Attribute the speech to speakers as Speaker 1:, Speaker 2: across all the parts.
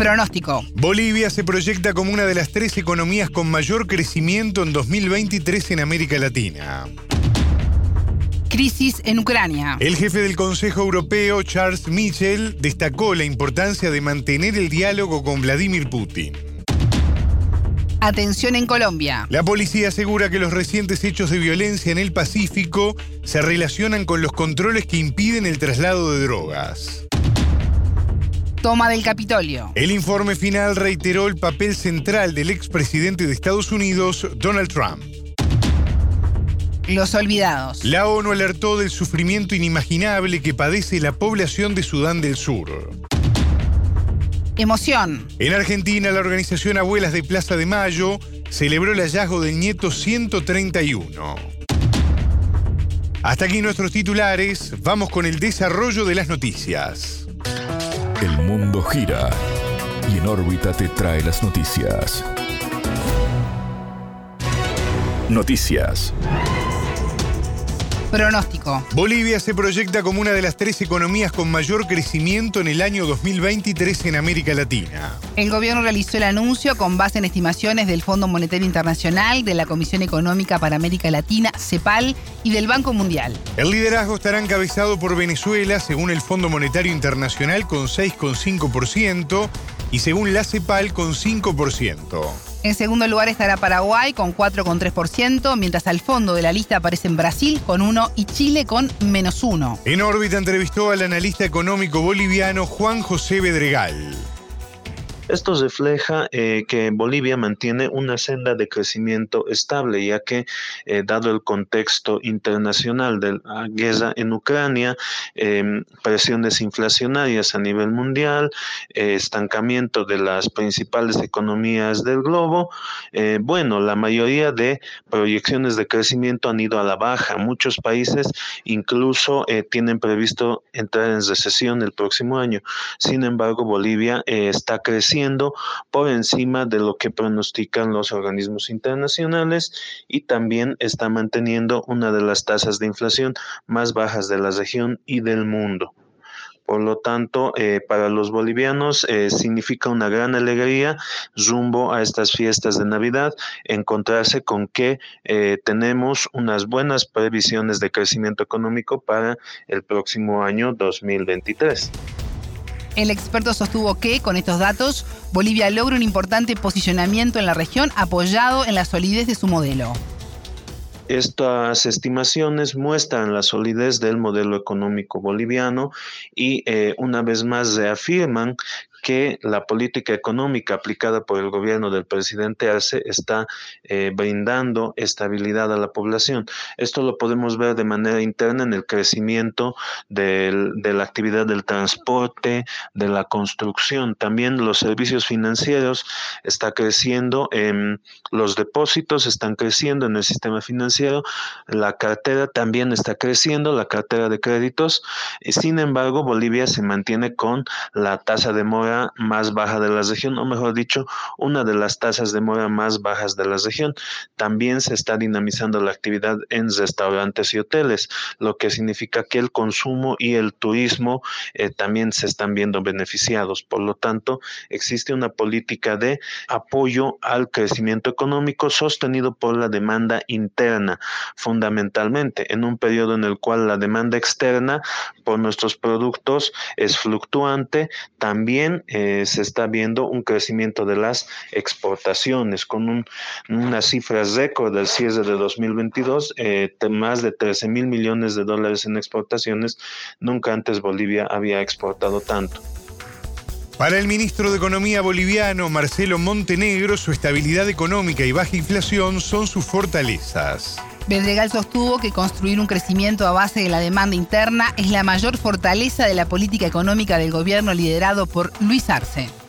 Speaker 1: Pronóstico.
Speaker 2: Bolivia se proyecta como una de las tres economías con mayor crecimiento en 2023 en América Latina.
Speaker 1: Crisis en Ucrania.
Speaker 2: El jefe del Consejo Europeo, Charles Michel, destacó la importancia de mantener el diálogo con Vladimir Putin.
Speaker 1: Atención en Colombia.
Speaker 2: La policía asegura que los recientes hechos de violencia en el Pacífico se relacionan con los controles que impiden el traslado de drogas.
Speaker 1: Toma del Capitolio.
Speaker 2: El informe final reiteró el papel central del expresidente de Estados Unidos, Donald Trump.
Speaker 1: Los olvidados.
Speaker 2: La ONU alertó del sufrimiento inimaginable que padece la población de Sudán del Sur.
Speaker 1: Emoción.
Speaker 2: En Argentina, la organización Abuelas de Plaza de Mayo celebró el hallazgo del nieto 131. Hasta aquí nuestros titulares, vamos con el desarrollo de las noticias.
Speaker 3: El mundo gira y en órbita te trae las noticias. Noticias.
Speaker 1: Pronóstico.
Speaker 2: Bolivia se proyecta como una de las tres economías con mayor crecimiento en el año 2023 en América Latina.
Speaker 1: El gobierno realizó el anuncio con base en estimaciones del Fondo Monetario Internacional, de la Comisión Económica para América Latina, CEPAL, y del Banco Mundial.
Speaker 2: El liderazgo estará encabezado por Venezuela, según el Fondo Monetario Internacional, con 6,5% y según la CEPAL, con 5%.
Speaker 1: En segundo lugar estará Paraguay con 4,3%, mientras al fondo de la lista aparecen Brasil con 1 y Chile con menos 1.
Speaker 2: En órbita entrevistó al analista económico boliviano Juan José Bedregal.
Speaker 4: Esto refleja eh, que Bolivia mantiene una senda de crecimiento estable, ya que, eh, dado el contexto internacional de la guerra en Ucrania, em, presiones inflacionarias a nivel mundial, eh, estancamiento de las principales economías del globo, bueno, la mayoría de proyecciones de crecimiento han ido a la baja. Muchos países incluso tienen previsto entrar en recesión el próximo año. Sin embargo, Bolivia está creciendo por encima de lo que pronostican los organismos internacionales y también está manteniendo una de las tasas de inflación más bajas de la región y del mundo. Por lo tanto, eh, para los bolivianos eh, significa una gran alegría rumbo a estas fiestas de Navidad, encontrarse con que eh, tenemos unas buenas previsiones de crecimiento económico para el próximo año 2023.
Speaker 1: El experto sostuvo que, con estos datos, Bolivia logra un importante posicionamiento en la región apoyado en la solidez de su modelo.
Speaker 4: Estas estimaciones muestran la solidez del modelo económico boliviano y eh, una vez más reafirman que la política económica aplicada por el gobierno del presidente Arce está eh, brindando estabilidad a la población. Esto lo podemos ver de manera interna en el crecimiento de la actividad del transporte, de la construcción. También los servicios financieros está creciendo, los depósitos están creciendo en el sistema financiero, la cartera también está creciendo, la cartera de créditos. Sin embargo, Bolivia se mantiene con la tasa de mora más baja de la región, o mejor dicho, una de las tasas de mora más bajas de la región. También se está dinamizando la actividad en restaurantes y hoteles, lo que significa que el consumo y el turismo eh, también se están viendo beneficiados. Por lo tanto, existe una política de apoyo al crecimiento económico sostenido por la demanda interna, fundamentalmente en un periodo en el cual la demanda externa por nuestros productos es fluctuante, también eh, se está viendo un crecimiento de las exportaciones con un, unas cifras récord del cierre de 2022, eh, más de 13 mil millones de dólares en exportaciones. Nunca antes Bolivia había exportado tanto.
Speaker 2: Para el ministro de Economía boliviano, Marcelo Montenegro, su estabilidad económica y baja inflación son sus fortalezas.
Speaker 1: Bedregal sostuvo que construir un crecimiento a base de la demanda interna es la mayor fortaleza de la política económica del gobierno liderado por Luis Arce.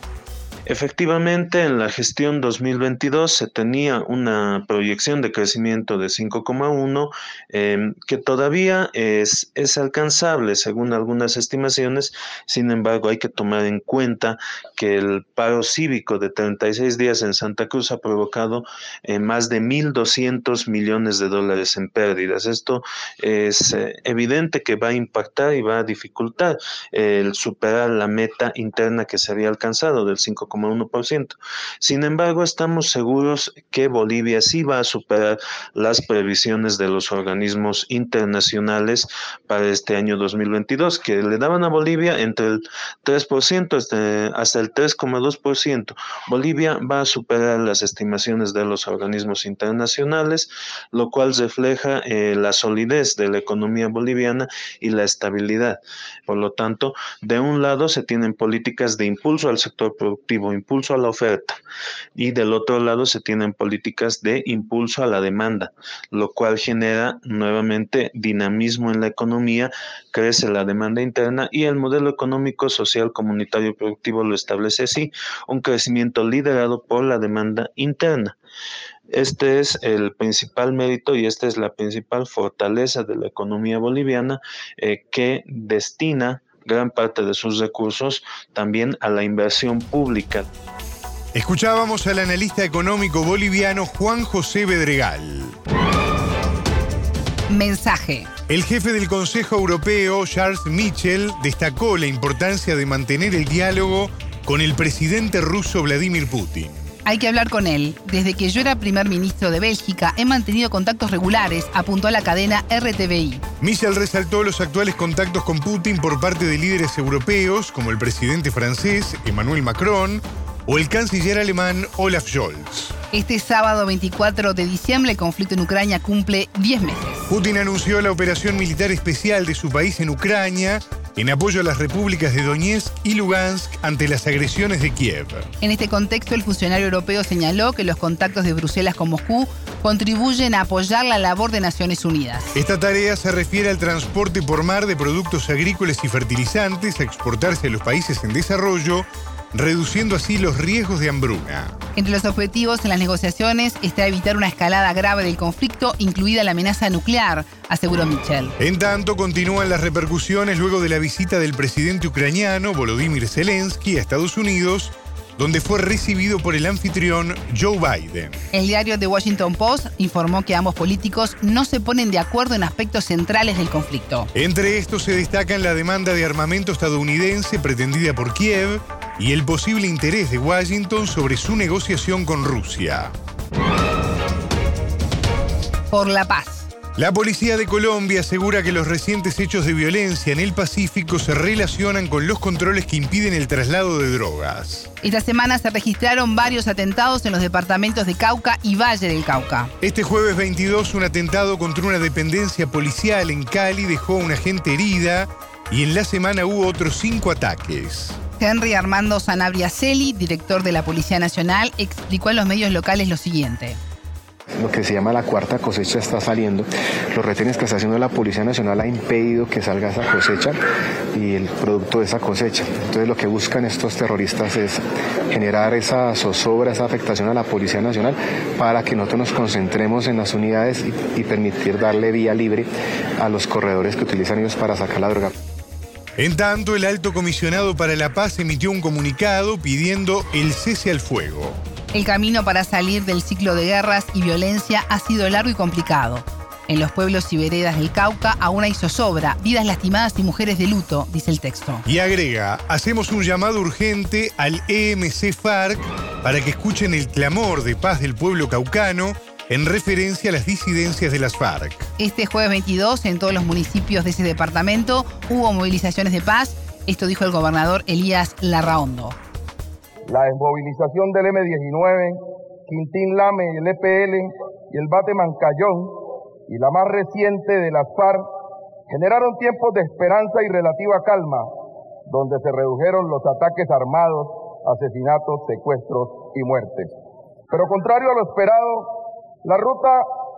Speaker 4: Efectivamente, en la gestión 2022 se tenía una proyección de crecimiento de 5,1 em, que todavía es, es alcanzable según algunas estimaciones. Sin embargo, hay que tomar en cuenta que el paro cívico de 36 días en Santa Cruz ha provocado eh, más de 1.200 millones de dólares en pérdidas. Esto es eh, evidente que va a impactar y va a dificultar el superar la meta interna que se había alcanzado del 5 1%. Sin embargo, estamos seguros que Bolivia sí va a superar las previsiones de los organismos internacionales para este año 2022, que le daban a Bolivia entre el 3% hasta el 3,2%. Bolivia va a superar las estimaciones de los organismos internacionales, lo cual refleja eh, la solidez de la economía boliviana y la estabilidad. Por lo tanto, de un lado se tienen políticas de impulso al sector productivo impulso a la oferta y del otro lado se tienen políticas de impulso a la demanda, lo cual genera nuevamente dinamismo en la economía, crece la demanda interna y el modelo económico, social, comunitario y productivo lo establece así, un crecimiento liderado por la demanda interna. Este es el principal mérito y esta es la principal fortaleza de la economía boliviana eh, que destina gran parte de sus recursos también a la inversión pública.
Speaker 2: Escuchábamos al analista económico boliviano Juan José Bedregal.
Speaker 1: Mensaje.
Speaker 2: El jefe del Consejo Europeo, Charles Michel, destacó la importancia de mantener el diálogo con el presidente ruso Vladimir Putin.
Speaker 1: Hay que hablar con él. Desde que yo era primer ministro de Bélgica, he mantenido contactos regulares, apuntó a la cadena RTBI.
Speaker 2: Michel resaltó los actuales contactos con Putin por parte de líderes europeos, como el presidente francés Emmanuel Macron o el canciller alemán Olaf Scholz.
Speaker 1: Este sábado 24 de diciembre el conflicto en Ucrania cumple 10 meses.
Speaker 2: Putin anunció la operación militar especial de su país en Ucrania en apoyo a las repúblicas de Donetsk y Lugansk ante las agresiones de Kiev.
Speaker 1: En este contexto, el funcionario europeo señaló que los contactos de Bruselas con Moscú contribuyen a apoyar la labor de Naciones Unidas.
Speaker 2: Esta tarea se refiere al transporte por mar de productos agrícolas y fertilizantes a exportarse a los países en desarrollo reduciendo así los riesgos de hambruna.
Speaker 1: Entre los objetivos en las negociaciones está evitar una escalada grave del conflicto, incluida la amenaza nuclear, aseguró Michel.
Speaker 2: En tanto, continúan las repercusiones luego de la visita del presidente ucraniano Volodymyr Zelensky a Estados Unidos donde fue recibido por el anfitrión Joe Biden.
Speaker 1: El diario The Washington Post informó que ambos políticos no se ponen de acuerdo en aspectos centrales del conflicto.
Speaker 2: Entre estos se destacan la demanda de armamento estadounidense pretendida por Kiev y el posible interés de Washington sobre su negociación con Rusia.
Speaker 1: Por la paz.
Speaker 2: La policía de Colombia asegura que los recientes hechos de violencia en el Pacífico se relacionan con los controles que impiden el traslado de drogas.
Speaker 1: Esta semana se registraron varios atentados en los departamentos de Cauca y Valle del Cauca.
Speaker 2: Este jueves 22, un atentado contra una dependencia policial en Cali dejó a una gente herida y en la semana hubo otros cinco ataques.
Speaker 1: Henry Armando Sanabria-Celi, director de la Policía Nacional, explicó a los medios locales lo siguiente
Speaker 5: lo que se llama la cuarta cosecha está saliendo. Los retenes que está haciendo la Policía Nacional ha impedido que salga esa cosecha y el producto de esa cosecha. Entonces lo que buscan estos terroristas es generar esa zozobra, esa afectación a la Policía Nacional para que nosotros nos concentremos en las unidades y permitir darle vía libre a los corredores que utilizan ellos para sacar la droga.
Speaker 2: En tanto, el alto comisionado para la paz emitió un comunicado pidiendo el cese al fuego.
Speaker 1: El camino para salir del ciclo de guerras y violencia ha sido largo y complicado. En los pueblos y veredas del Cauca aún hay zozobra, vidas lastimadas y mujeres de luto, dice el texto.
Speaker 2: Y agrega, hacemos un llamado urgente al EMC FARC para que escuchen el clamor de paz del pueblo caucano en referencia a las disidencias de las FARC.
Speaker 1: Este jueves 22, en todos los municipios de ese departamento, hubo movilizaciones de paz. Esto dijo el gobernador Elías Larraondo
Speaker 6: la desmovilización del M-19, Quintín Lame, el EPL y el Bate Mancayón, y la más reciente de las FARC, generaron tiempos de esperanza y relativa calma, donde se redujeron los ataques armados, asesinatos, secuestros y muertes. Pero contrario a lo esperado, la ruta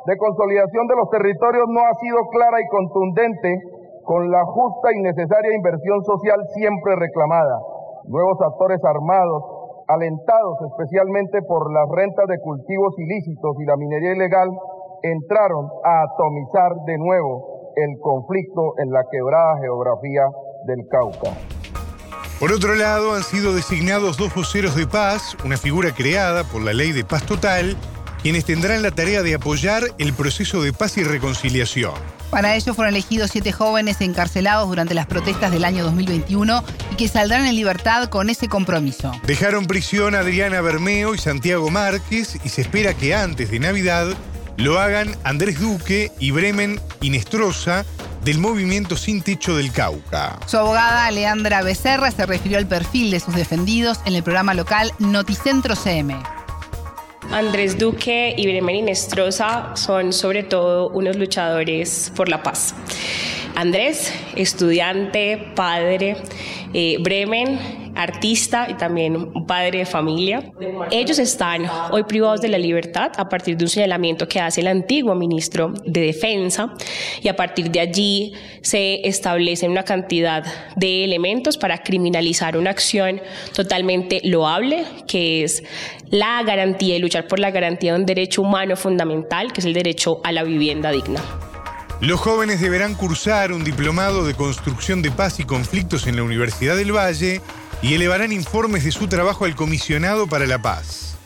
Speaker 6: de consolidación de los territorios no ha sido clara y contundente con la justa y necesaria inversión social siempre reclamada, nuevos actores armados, alentados especialmente por las rentas de cultivos ilícitos y la minería ilegal, entraron a atomizar de nuevo el conflicto en la quebrada geografía del Cauca.
Speaker 2: Por otro lado, han sido designados dos voceros de paz, una figura creada por la Ley de Paz Total, quienes tendrán la tarea de apoyar el proceso de paz y reconciliación.
Speaker 1: Para ello fueron elegidos siete jóvenes encarcelados durante las protestas del año 2021 y que saldrán en libertad con ese compromiso.
Speaker 2: Dejaron prisión a Adriana Bermeo y Santiago Márquez y se espera que antes de Navidad lo hagan Andrés Duque y Bremen Inestrosa del movimiento Sin Techo del Cauca.
Speaker 1: Su abogada Leandra Becerra se refirió al perfil de sus defendidos en el programa local Noticentro CM.
Speaker 7: Andrés Duque y Bremen Inestrosa son sobre todo unos luchadores por la paz. Andrés, estudiante, padre, eh, Bremen, artista y también un padre de familia. Ellos están hoy privados de la libertad a partir de un señalamiento que hace el antiguo ministro de Defensa y a partir de allí se establece una cantidad de elementos para criminalizar una acción totalmente loable que es la garantía y luchar por la garantía de un derecho humano fundamental que es el derecho a la vivienda digna.
Speaker 2: Los jóvenes deberán cursar un diplomado de construcción de paz y conflictos en la Universidad del Valle y elevarán informes de su trabajo al comisionado para la paz.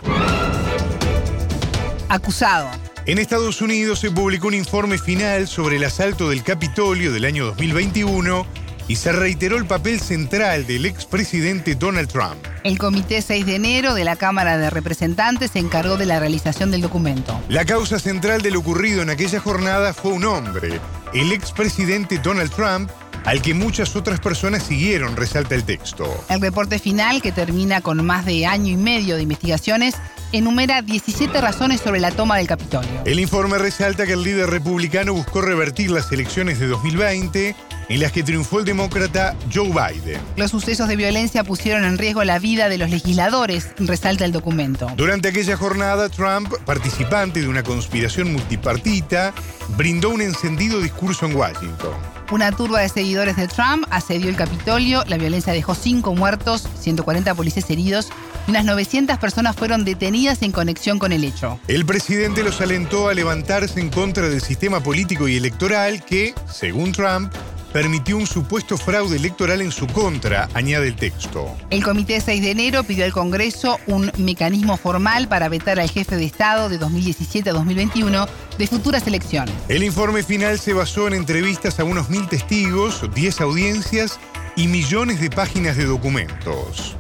Speaker 1: Acusado.
Speaker 2: En Estados Unidos se publicó un informe final sobre el asalto del Capitolio del año 2021 y se reiteró el papel central del expresidente Donald Trump.
Speaker 1: El Comité 6 de enero de la Cámara de Representantes se encargó de la realización del documento.
Speaker 2: La causa central de lo ocurrido en aquella jornada fue un hombre, el expresidente Donald Trump, al que muchas otras personas siguieron, resalta el texto.
Speaker 1: El reporte final, que termina con más de año y medio de investigaciones, enumera 17 razones sobre la toma del Capitolio.
Speaker 2: El informe resalta que el líder republicano buscó revertir las elecciones de 2020 en las que triunfó el demócrata Joe Biden.
Speaker 1: Los sucesos de violencia pusieron en riesgo la vida de los legisladores, resalta el documento.
Speaker 2: Durante aquella jornada, Trump, participante de una conspiración multipartita, brindó un encendido discurso en Washington.
Speaker 1: Una turba de seguidores de Trump asedió el Capitolio, la violencia dejó 5 muertos, 140 policías heridos y unas 900 personas fueron detenidas en conexión con el hecho.
Speaker 2: El presidente los alentó a levantarse en contra del sistema político y electoral que, según Trump, permitió un supuesto fraude electoral en su contra, añade el texto.
Speaker 1: El Comité 6 de enero pidió al Congreso un mecanismo formal para vetar al jefe de Estado de 2017 a 2021 de futuras elecciones.
Speaker 2: El informe final se basó en entrevistas a unos mil testigos, 10 audiencias y millones de páginas de documentos.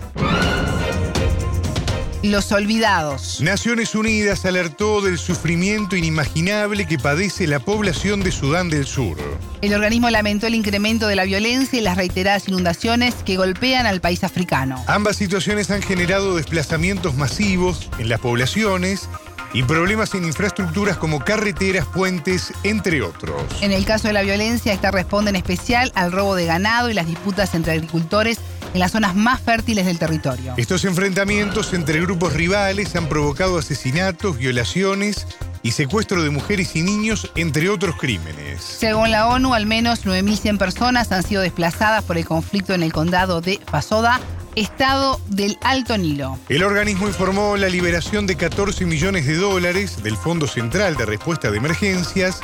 Speaker 1: Los olvidados.
Speaker 2: Naciones Unidas alertó del sufrimiento inimaginable que padece la población de Sudán del Sur.
Speaker 1: El organismo lamentó el incremento de la violencia y las reiteradas inundaciones que golpean al país africano.
Speaker 2: Ambas situaciones han generado desplazamientos masivos en las poblaciones y problemas en infraestructuras como carreteras, puentes, entre otros.
Speaker 1: En el caso de la violencia, esta responde en especial al robo de ganado y las disputas entre agricultores en las zonas más fértiles del territorio.
Speaker 2: Estos enfrentamientos entre grupos rivales han provocado asesinatos, violaciones y secuestro de mujeres y niños, entre otros crímenes.
Speaker 1: Según la ONU, al menos 9.100 personas han sido desplazadas por el conflicto en el condado de Fasoda, estado del Alto Nilo.
Speaker 2: El organismo informó la liberación de 14 millones de dólares del Fondo Central de Respuesta de Emergencias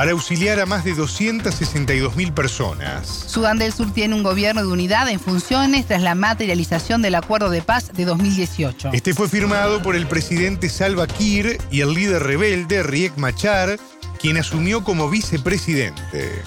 Speaker 2: para auxiliar a más de 262 mil personas.
Speaker 1: Sudán del Sur tiene un gobierno de unidad en funciones tras la materialización del acuerdo de paz de 2018.
Speaker 2: Este fue firmado por el presidente Salva Kiir y el líder rebelde Riek Machar, quien asumió como vicepresidente.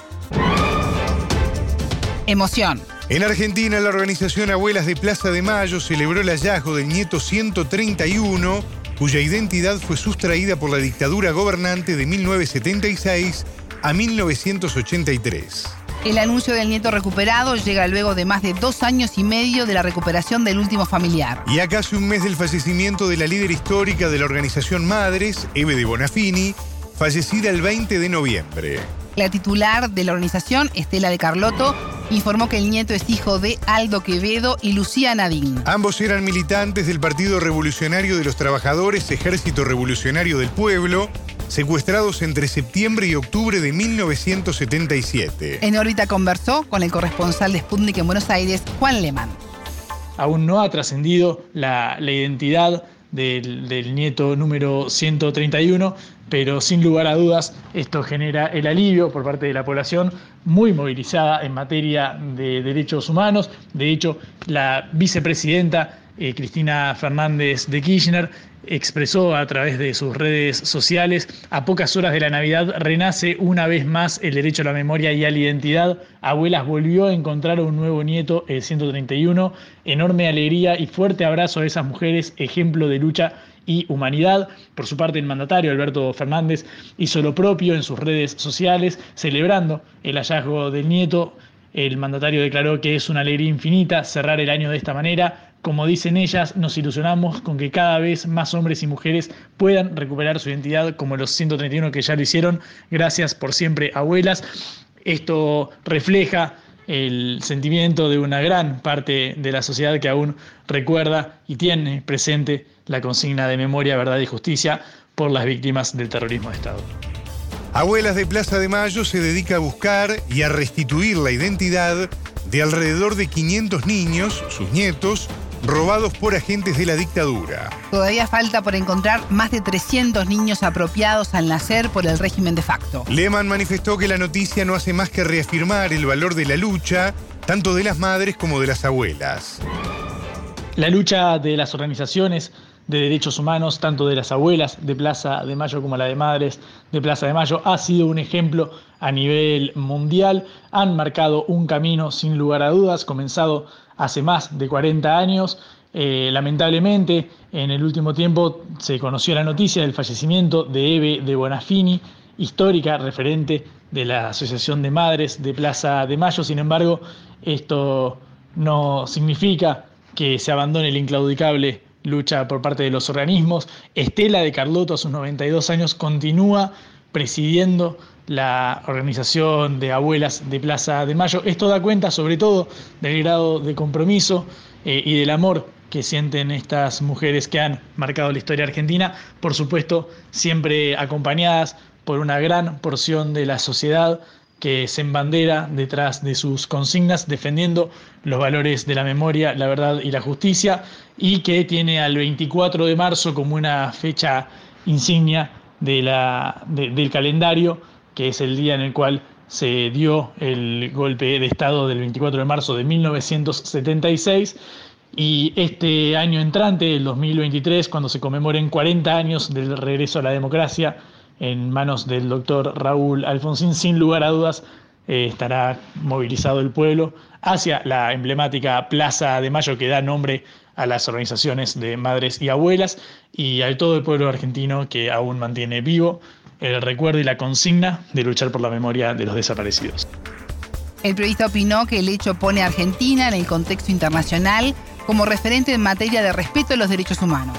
Speaker 1: Emoción.
Speaker 2: En Argentina, la organización Abuelas de Plaza de Mayo celebró el hallazgo del nieto 131 cuya identidad fue sustraída por la dictadura gobernante de 1976 a 1983.
Speaker 1: El anuncio del nieto recuperado llega luego de más de dos años y medio de la recuperación del último familiar.
Speaker 2: Y a casi un mes del fallecimiento de la líder histórica de la organización Madres, Eve de Bonafini, fallecida el 20 de noviembre.
Speaker 1: La titular de la organización, Estela de Carlotto, informó que el nieto es hijo de Aldo Quevedo y Lucía Nadín.
Speaker 2: Ambos eran militantes del Partido Revolucionario de los Trabajadores, Ejército Revolucionario del Pueblo, secuestrados entre septiembre y octubre de 1977.
Speaker 1: En órbita conversó con el corresponsal de Sputnik en Buenos Aires, Juan Lehmann.
Speaker 8: aún no ha trascendido la, identidad del, del, nieto número 131, pero sin lugar a dudas esto genera el alivio por parte de la población muy movilizada en materia de derechos humanos. De hecho, la vicepresidenta eh, Cristina Fernández de Kirchner expresó a través de sus redes sociales, a pocas horas de la Navidad renace una vez más el derecho a la memoria y a la identidad. Abuelas volvió a encontrar un nuevo nieto, el 131. Enorme alegría y fuerte abrazo a esas mujeres, ejemplo de lucha y humanidad. Por su parte, el mandatario Alberto Fernández hizo lo propio en sus redes sociales, celebrando el hallazgo del nieto. El mandatario declaró que es una alegría infinita cerrar el año de esta manera, como dicen ellas, nos ilusionamos con que cada vez más hombres y mujeres puedan recuperar su identidad como los 131 que ya lo hicieron. Gracias por siempre, abuelas. Esto refleja el sentimiento de una gran parte de la sociedad que aún recuerda y tiene presente la consigna de memoria, verdad y justicia por las víctimas del terrorismo de Estado.
Speaker 2: Abuelas de Plaza de Mayo se dedica a buscar y a restituir la identidad de alrededor de 500 niños, sus nietos, robados por agentes de la dictadura.
Speaker 1: Todavía falta por encontrar más de 300 niños apropiados al nacer por el régimen de facto.
Speaker 2: Lehman manifestó que la noticia no hace más que reafirmar el valor de la lucha, tanto de las madres como de las abuelas.
Speaker 8: La lucha de las organizaciones de derechos humanos, tanto de las abuelas de Plaza de Mayo como la de madres de Plaza de Mayo, ha sido un ejemplo a nivel mundial. Han marcado un camino sin lugar a dudas, comenzado hace más de 40 años. Eh, lamentablemente, en el último tiempo se conoció la noticia del fallecimiento de Eve de Bonafini, histórica referente de la Asociación de Madres de Plaza de Mayo. Sin embargo, esto no significa que se abandone el inclaudicable lucha por parte de los organismos. Estela de Carlotto, a sus 92 años, continúa presidiendo la organización de abuelas de Plaza de Mayo. Esto da cuenta sobre todo del grado de compromiso eh, y del amor que sienten estas mujeres que han marcado la historia argentina, por supuesto siempre acompañadas por una gran porción de la sociedad que se embandera detrás de sus consignas defendiendo los valores de la memoria, la verdad y la justicia y que tiene al 24 de marzo como una fecha insignia del calendario, que es el día en el cual se dio el golpe de Estado del 24 de marzo de 1976. Y este año entrante, el 2023, cuando se conmemoren 40 años del regreso a la democracia, en manos del doctor Raúl Alfonsín, sin lugar a dudas eh, estará movilizado el pueblo hacia la emblemática Plaza de Mayo que da nombre a las organizaciones de madres y abuelas y a todo el pueblo argentino que aún mantiene vivo el recuerdo y la consigna de luchar por la memoria de los desaparecidos.
Speaker 1: El periodista opinó que el hecho pone a Argentina en el contexto internacional como referente en materia de respeto a los derechos humanos.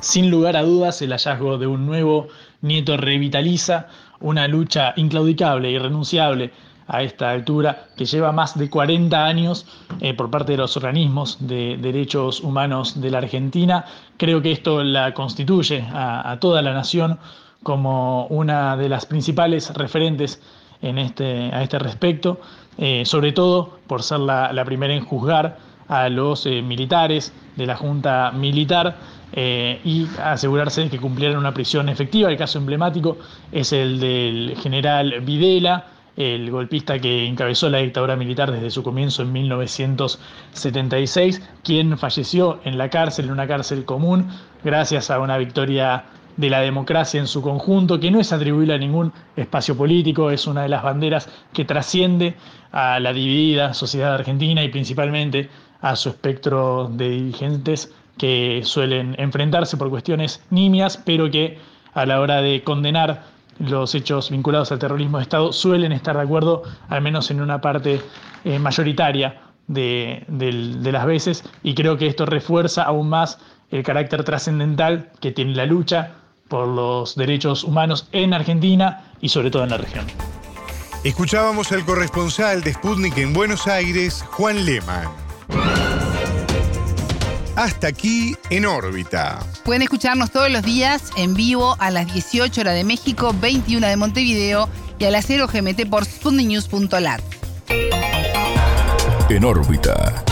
Speaker 8: Sin lugar a dudas, el hallazgo de un nuevo nieto revitaliza una lucha inclaudicable, irrenunciable a esta altura, que lleva más de 40 años eh, por parte de los organismos de derechos humanos de la Argentina. Creo que esto la constituye a, toda la nación como una de las principales referentes en este, a este respecto, eh, sobre todo por ser la, primera en juzgar a los eh, militares de la Junta Militar eh, y asegurarse de que cumplieran una prisión efectiva. El caso emblemático es el del general Videla, el golpista que encabezó la dictadura militar desde su comienzo en 1976, quien falleció en la cárcel, en una cárcel común, gracias a una victoria de la democracia en su conjunto, que no es atribuible a ningún espacio político, es una de las banderas que trasciende a la dividida sociedad argentina y principalmente a su espectro de dirigentes que suelen enfrentarse por cuestiones nimias, pero que a la hora de condenar los hechos vinculados al terrorismo de Estado suelen estar de acuerdo, al menos en una parte eh, mayoritaria de, las veces, y creo que esto refuerza aún más el carácter trascendental que tiene la lucha por los derechos humanos en Argentina y sobre todo en la región.
Speaker 2: Escuchábamos al corresponsal de Sputnik en Buenos Aires, Juan Lehmann. Hasta aquí en órbita.
Speaker 1: Pueden escucharnos todos los días en vivo a las 18 horas de México, 21 de Montevideo y a las 0 GMT por sputniknews.lat.
Speaker 3: En órbita.